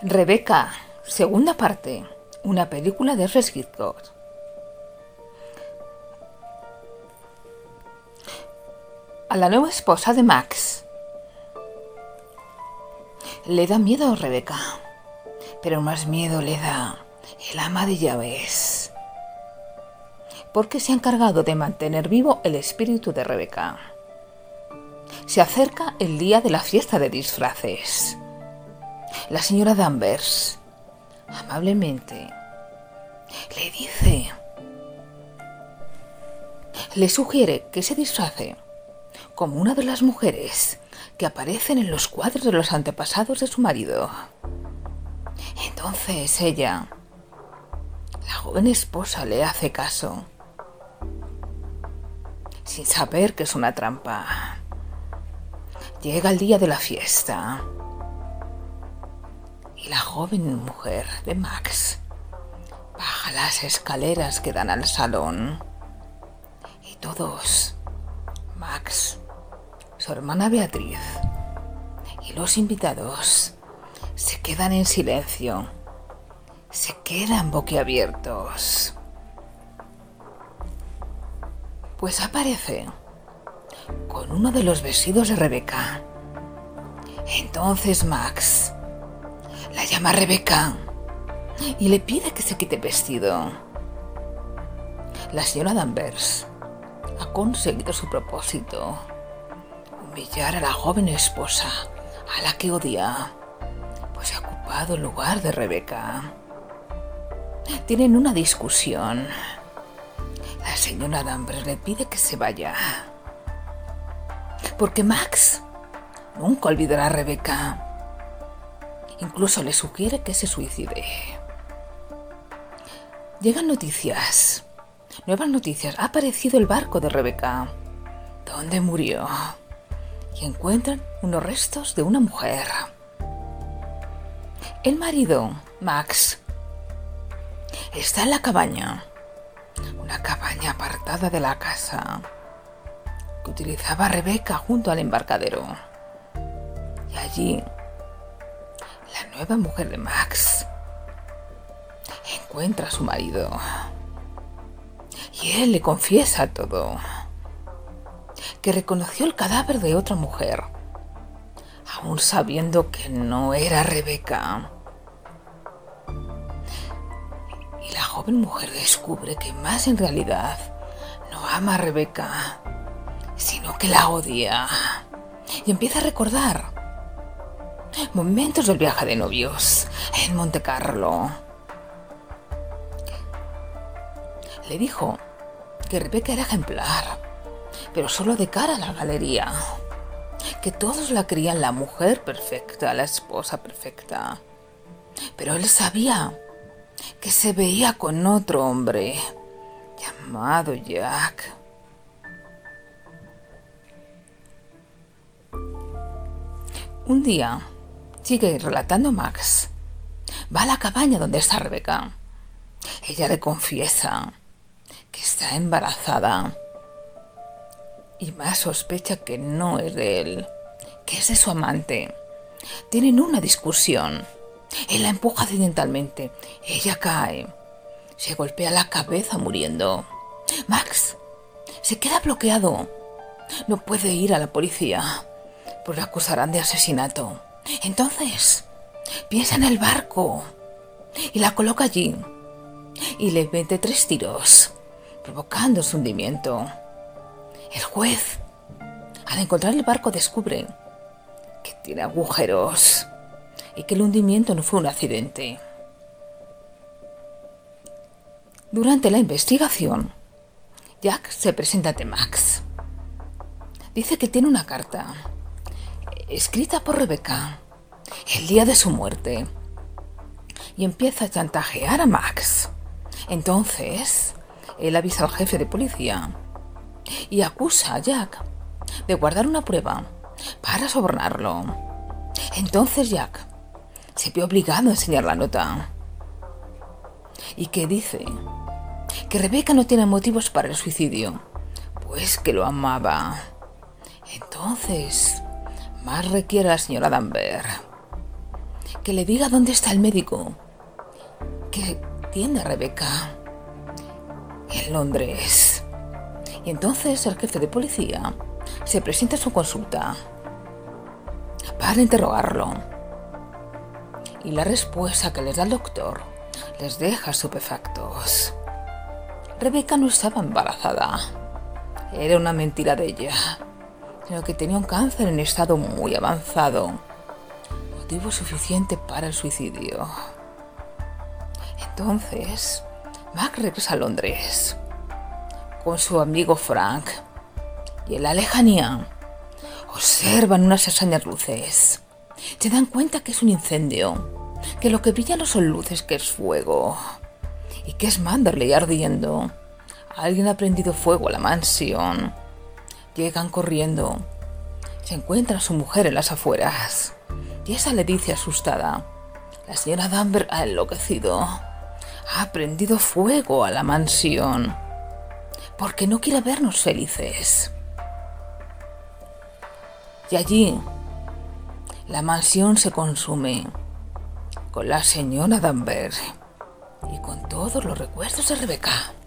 Rebeca, segunda parte, una película de Alfred. A la nueva esposa de Max. Le da miedo a Rebeca, pero más miedo le da el ama de llaves, porque se ha encargado de mantener vivo el espíritu de Rebeca. Se acerca el día de la fiesta de disfraces. La señora Danvers, amablemente, le dice, le sugiere que se disfrace como una de las mujeres que aparecen en los cuadros de los antepasados de su marido. Entonces ella, la joven esposa, le hace caso, sin saber que es una trampa. Llega el día de la fiesta la joven mujer de Max baja las escaleras que dan al salón. Y todos, Max, su hermana Beatriz y los invitados, se quedan en silencio. Se quedan boquiabiertos. Pues aparece con uno de los vestidos de Rebeca. Entonces Max la llama Rebeca y le pide que se quite el vestido. La señora Danvers ha conseguido su propósito, humillar a la joven esposa a la que odia, pues ha ocupado el lugar de Rebeca. Tienen una discusión. La señora Danvers le pide que se vaya, porque Max nunca olvidará a Rebeca Incluso le sugiere que se suicide. Llegan noticias. Nuevas noticias. Ha aparecido el barco de Rebeca, donde murió. Y encuentran unos restos de una mujer. El marido, Max, está en la cabaña. Una cabaña apartada de la casa que utilizaba Rebeca junto al embarcadero. Y allí la nueva mujer de Max encuentra a su marido y él le confiesa todo, que reconoció el cadáver de otra mujer, aún sabiendo que no era Rebeca. Y la joven mujer descubre que más en realidad no ama a Rebeca, sino que la odia. Y empieza a recordar Momentos del viaje de novios en Monte Carlo. Le dijo que Rebeca era ejemplar, pero solo de cara a la galería. Que todos la creían la mujer perfecta, la esposa perfecta. Pero él sabía que se veía con otro hombre llamado Jack. Un día, Sigue relatando Max. Va a la cabaña donde está Rebeca. Ella le confiesa que está embarazada. Y más sospecha que no es de él, que es de su amante. Tienen una discusión. Él la empuja accidentalmente. Ella cae. Se golpea la cabeza muriendo. Max se queda bloqueado. No puede ir a la policía, pues le acusarán de asesinato. Entonces, piensa en el barco y la coloca allí y le mete tres tiros, provocando su hundimiento. El juez, al encontrar el barco, descubre que tiene agujeros y que el hundimiento no fue un accidente. Durante la investigación, Jack se presenta ante Max. Dice que tiene una carta escrita por Rebeca el día de su muerte y empieza a chantajear a Max. Entonces, él avisa al jefe de policía y acusa a Jack de guardar una prueba para sobornarlo. Entonces Jack se ve obligado a enseñar la nota y que dice que Rebeca no tiene motivos para el suicidio, pues que lo amaba. Entonces, más requiere la señora Danvers que le diga dónde está el médico que tiene a Rebeca en Londres. Y entonces el jefe de policía se presenta a su consulta para interrogarlo. Y la respuesta que les da el doctor les deja estupefactos. Rebeca no estaba embarazada. Era una mentira de ella, sino que tenía un cáncer en estado muy avanzado, motivo suficiente para el suicidio. Entonces, Mac regresa a Londres con su amigo Frank y en la lejanía observan unas extrañas luces. Se dan cuenta que es un incendio, que lo que brilla no son luces, que es fuego y que es Manderley ardiendo. Alguien ha prendido fuego a la mansión. Llegan corriendo. Se encuentra a su mujer en las afueras. Y esa le dice asustada. La señora Danver ha enloquecido. Ha prendido fuego a la mansión. Porque no quiere vernos felices. Y allí, la mansión se consume con la señora Danver y con todos los recuerdos de Rebeca.